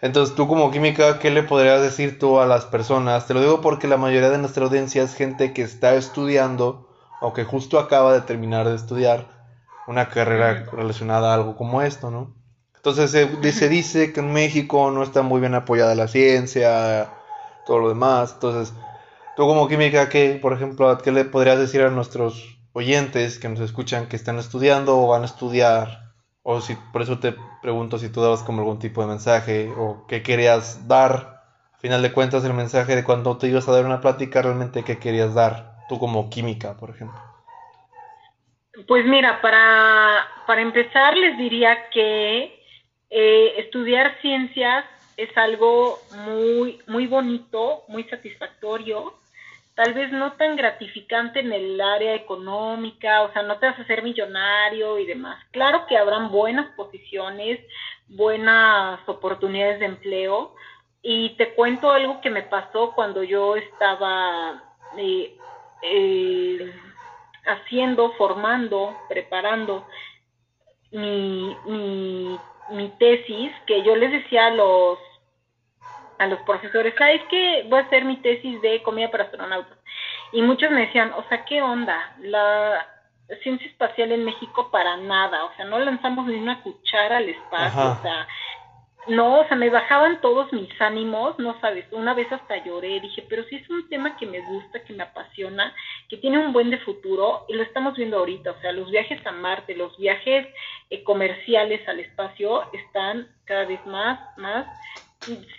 Entonces, tú como química, ¿qué le podrías decir tú a las personas? Te lo digo porque la mayoría de nuestra audiencia es gente que está estudiando o que justo acaba de terminar de estudiar una carrera relacionada a algo como esto, ¿no? Entonces se, dice que en México no está muy bien apoyada la ciencia, todo lo demás. Entonces, tú como química, ¿qué, por ejemplo, qué le podrías decir a nuestros oyentes que nos escuchan que están estudiando o van a estudiar? O si, por eso te pregunto si tú dabas como algún tipo de mensaje o qué querías dar. A final de cuentas, el mensaje de cuando te ibas a dar una plática, realmente qué querías dar, tú como química, por ejemplo. Pues mira, para, para empezar les diría que eh, estudiar ciencias es algo muy, muy bonito, muy satisfactorio, tal vez no tan gratificante en el área económica, o sea, no te vas a hacer millonario y demás. Claro que habrán buenas posiciones, buenas oportunidades de empleo, y te cuento algo que me pasó cuando yo estaba eh, eh, haciendo, formando, preparando mi mi tesis, que yo les decía a los a los profesores, ¿sabes qué? Voy a hacer mi tesis de comida para astronautas. Y muchos me decían, o sea, ¿qué onda? La ciencia espacial en México para nada, o sea, no lanzamos ni una cuchara al espacio, o sea, no, o sea, me bajaban todos mis ánimos, no sabes, una vez hasta lloré, dije, pero si es un tema que me gusta, que me apasiona, que tiene un buen de futuro, y lo estamos viendo ahorita, o sea, los viajes a Marte, los viajes eh, comerciales al espacio están cada vez más, más,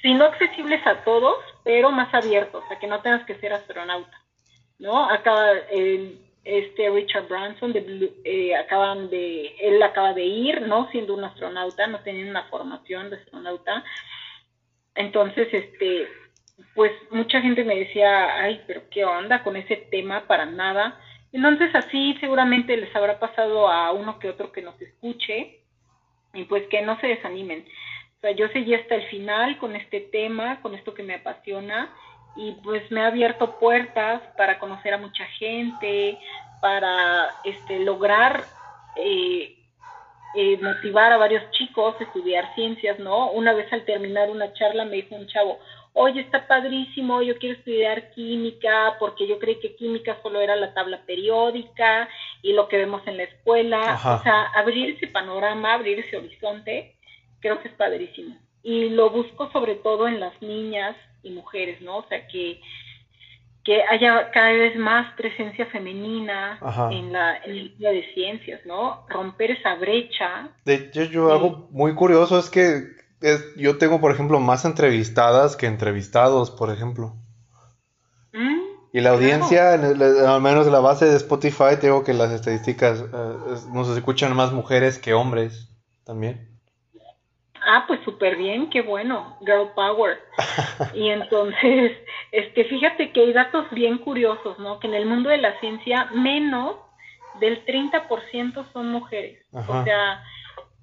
si no accesibles a todos, pero más abiertos, sea, que no tengas que ser astronauta, ¿no? Acaba, el este Richard Branson de eh, acaban de él acaba de ir no siendo un astronauta no teniendo una formación de astronauta entonces este pues mucha gente me decía ay pero qué onda con ese tema para nada entonces así seguramente les habrá pasado a uno que otro que nos escuche y pues que no se desanimen o sea yo seguí hasta el final con este tema con esto que me apasiona y pues me ha abierto puertas para conocer a mucha gente, para este, lograr eh, eh, motivar a varios chicos a estudiar ciencias, ¿no? Una vez al terminar una charla me dijo un chavo, oye, está padrísimo, yo quiero estudiar química, porque yo creí que química solo era la tabla periódica y lo que vemos en la escuela. O sea, abrir ese panorama, abrir ese horizonte, creo que es padrísimo. Y lo busco sobre todo en las niñas y mujeres, ¿no? O sea, que que haya cada vez más presencia femenina en la en de ciencias, ¿no? Romper esa brecha. De hecho, yo algo muy curioso es que yo tengo, por ejemplo, más entrevistadas que entrevistados, por ejemplo. Mm, y la audiencia, al menos en la base de Spotify, tengo que las estadísticas eh, nos escuchan más mujeres que hombres también. Ah, pues súper bien, qué bueno, girl power. y entonces, este, fíjate que hay datos bien curiosos, ¿no? Que en el mundo de la ciencia menos del 30% son mujeres. O sea,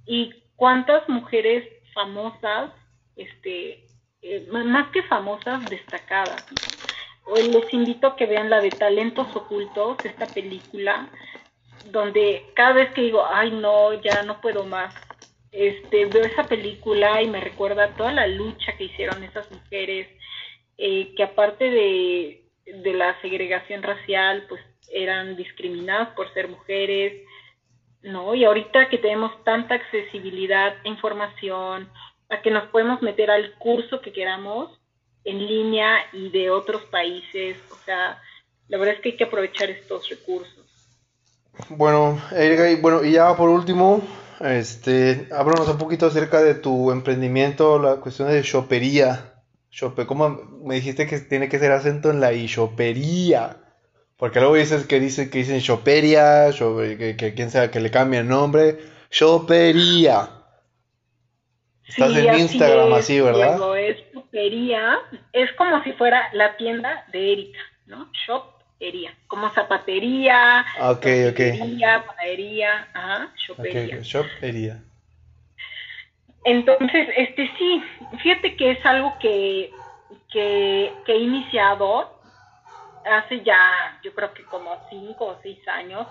¿y cuántas mujeres famosas, este, eh, más que famosas, destacadas? Hoy les invito a que vean la de Talentos Ocultos, esta película, donde cada vez que digo, ay no, ya no puedo más, este, veo esa película y me recuerda toda la lucha que hicieron esas mujeres, eh, que aparte de, de la segregación racial, pues eran discriminadas por ser mujeres, ¿no? Y ahorita que tenemos tanta accesibilidad a información, a que nos podemos meter al curso que queramos en línea y de otros países, o sea, la verdad es que hay que aprovechar estos recursos. Bueno, Erika, y bueno, y ya por último, este, háblanos un poquito acerca de tu emprendimiento, la cuestión de chopería. Chope, ¿cómo me dijiste que tiene que ser acento en la y? Porque luego dices que dice que dicen chopería, que, que, quien sea que le cambie el nombre. Chopería. Estás en Instagram así, ¿verdad? es chopería. Es como si fuera la tienda de Erika, ¿no? Shop como zapatería, okay, panadería, ajá, shopería. Entonces, este sí, fíjate que es algo que, que, que he iniciado hace ya, yo creo que como cinco o seis años,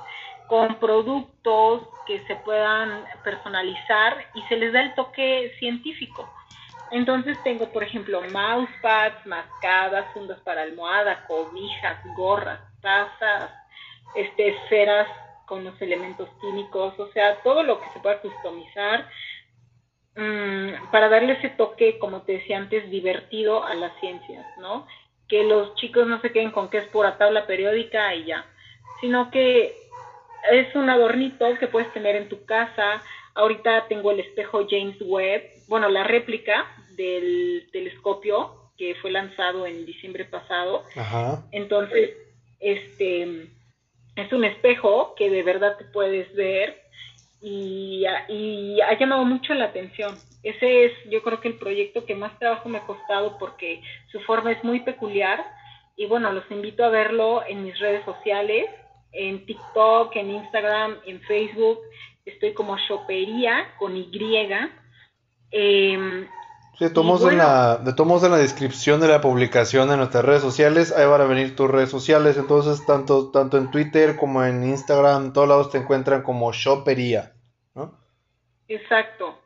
con productos que se puedan personalizar y se les da el toque científico. Entonces tengo, por ejemplo, mousepads, mascadas, fundas para almohada, cobijas, gorras, tazas, este, esferas con los elementos químicos, o sea, todo lo que se pueda customizar mm, para darle ese toque, como te decía antes, divertido a las ciencias, ¿no? Que los chicos no se queden con que es pura tabla periódica y ya, sino que es un adornito que puedes tener en tu casa. Ahorita tengo el espejo James Webb, bueno, la réplica del telescopio que fue lanzado en diciembre pasado. Entonces, este es un espejo que de verdad te puedes ver y, y, ha llamado mucho la atención. Ese es, yo creo que el proyecto que más trabajo me ha costado porque su forma es muy peculiar y bueno, los invito a verlo en mis redes sociales, en TikTok, en Instagram, en Facebook. Estoy como Chopería con Y. Eh, Sí, tomamos en la, de tomos en la descripción de la publicación de nuestras redes sociales, ahí van a venir tus redes sociales, entonces tanto, tanto en Twitter como en Instagram, en todos lados te encuentran como Shoppería, ¿no? Exacto.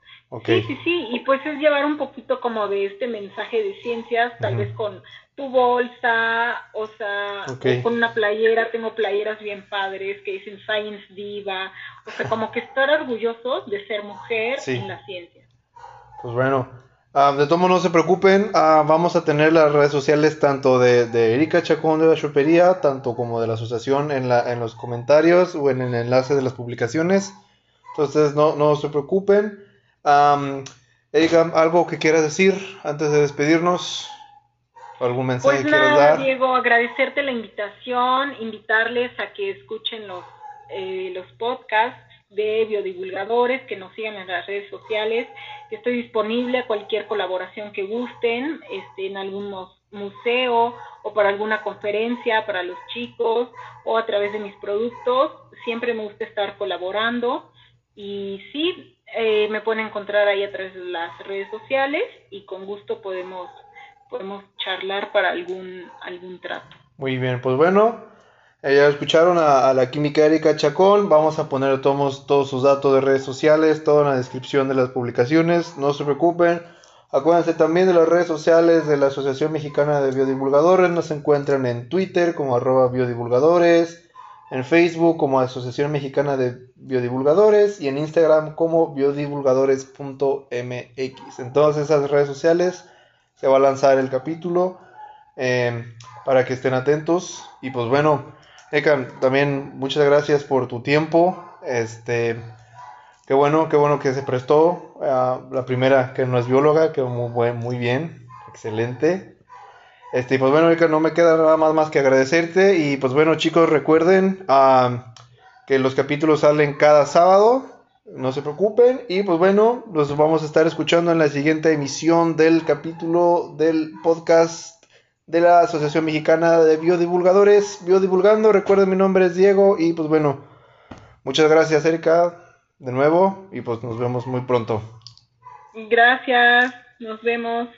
Sí, sí, sí, y pues es llevar un poquito como de este mensaje de ciencias, tal vez con tu bolsa, o sea, con una playera, tengo playeras bien padres que dicen Science Diva, o sea, como que estar orgullosos de ser mujer en la ciencia. Pues bueno, Ah, de todos no se preocupen, ah, vamos a tener las redes sociales tanto de, Erika Chacón de la Chopería, tanto como de la asociación en, la, en los comentarios o en el enlace de las publicaciones. Entonces no, no se preocupen. Erika, ¿algo que quieras decir antes de despedirnos? ¿Algún mensaje pues que quieras dar? Diego, agradecerte la invitación, invitarles a que escuchen los, eh, los podcasts de biodivulgadores, que nos sigan en las redes sociales, estoy disponible a cualquier colaboración que gusten, este, en algún museo o para alguna conferencia para los chicos o a través de mis productos. Siempre me gusta estar colaborando y sí, eh, me pueden encontrar ahí a través de las redes sociales y con gusto podemos, podemos charlar para algún, algún trato. Muy bien, pues bueno, Eh, ya escucharon a, la química Erika Chacón. Vamos a poner todos, todos sus datos de redes sociales, todo en la descripción de las publicaciones. No se preocupen. Acuérdense también de las redes sociales de la Asociación Mexicana de Biodivulgadores. Nos encuentran en Twitter como arroba biodivulgadores, en Facebook como Asociación Mexicana de Biodivulgadores y en Instagram como biodivulgadores.mx. En todas esas redes sociales se va a lanzar el capítulo eh, para que estén atentos. Y pues bueno. Eka, también muchas gracias por tu tiempo. Este, qué bueno, qué bueno que se prestó. la primera que no es bióloga, que muy, muy bien, excelente. Este, pues bueno, Eka, no me queda nada más, más que agradecerte. Y pues bueno, chicos, recuerden ah, que los capítulos salen cada sábado. No se preocupen. Y pues bueno, los vamos a estar escuchando en la siguiente emisión del capítulo del podcast de la Asociación Mexicana de Biodivulgadores, Biodivulgando. Recuerden, mi nombre es Diego y pues bueno, muchas gracias Erika de nuevo y pues nos vemos muy pronto. Gracias, nos vemos.